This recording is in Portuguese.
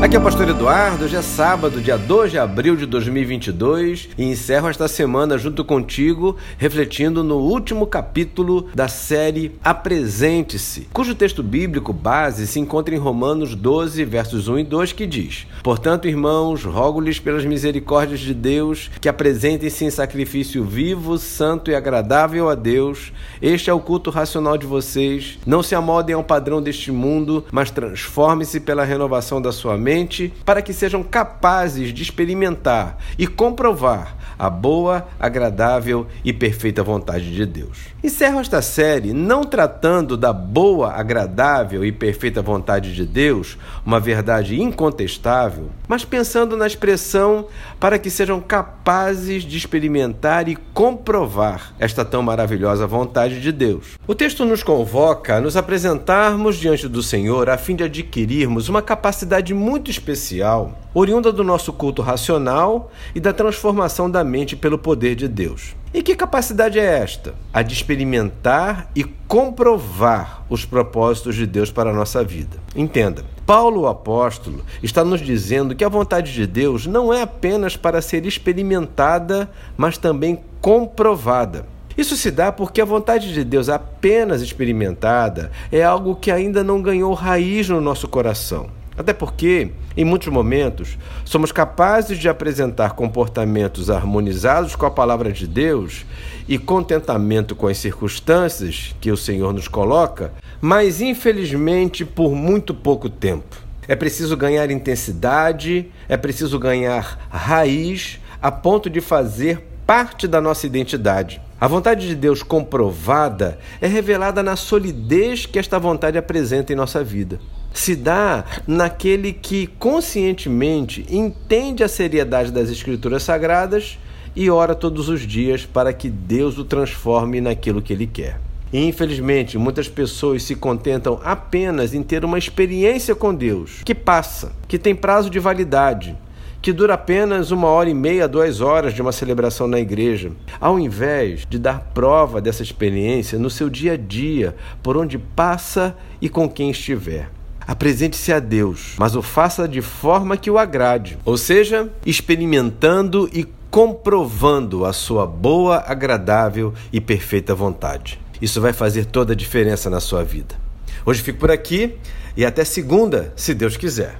Aqui é o Pastor Eduardo, hoje é sábado, dia 2 de abril de 2022 e encerro esta semana junto contigo, refletindo no último capítulo da série Apresente-se, cujo texto bíblico base se encontra em Romanos 12, versos 1 e 2, que diz: Portanto, irmãos, rogo-lhes pelas misericórdias de Deus que apresentem-se em sacrifício vivo, santo e agradável a Deus. Este é o culto racional de vocês. Não se amoldem ao padrão deste mundo, mas transforme-se pela renovação da sua mente para que sejam capazes de experimentar e comprovar a boa, agradável e perfeita vontade de Deus. Encerro esta série não tratando da boa, agradável e perfeita vontade de Deus, uma verdade incontestável, mas pensando na expressão para que sejam capazes de experimentar e comprovar esta tão maravilhosa vontade de Deus. O texto nos convoca a nos apresentarmos diante do Senhor a fim de adquirirmos uma capacidade muito especial, oriunda do nosso culto racional e da transformação da mente pelo poder de Deus. E que capacidade é esta? A de experimentar e comprovar os propósitos de Deus para a nossa vida. Entenda, Paulo, o apóstolo, está nos dizendo que a vontade de Deus não é apenas para ser experimentada, mas também comprovada. Isso se dá porque a vontade de Deus apenas experimentada é algo que ainda não ganhou raiz no nosso coração. Até porque, em muitos momentos, somos capazes de apresentar comportamentos harmonizados com a palavra de Deus e contentamento com as circunstâncias que o Senhor nos coloca, mas infelizmente por muito pouco tempo. É preciso ganhar intensidade, é preciso ganhar raiz a ponto de fazer parte da nossa identidade. A vontade de Deus comprovada é revelada na solidez que esta vontade apresenta em nossa vida se dá naquele que conscientemente entende a seriedade das Escrituras Sagradas e ora todos os dias para que Deus o transforme naquilo que ele quer. Infelizmente, muitas pessoas se contentam apenas em ter uma experiência com Deus que passa, que tem prazo de validade, que dura apenas uma hora e meia, duas horas de uma celebração na igreja, ao invés de dar prova dessa experiência no seu dia a dia, por onde passa e com quem estiver. Apresente-se a Deus, mas o faça de forma que o agrade, ou seja, experimentando e comprovando a sua boa, agradável e perfeita vontade. Isso vai fazer toda a diferença na sua vida. Hoje fico por aqui e até segunda, se Deus quiser.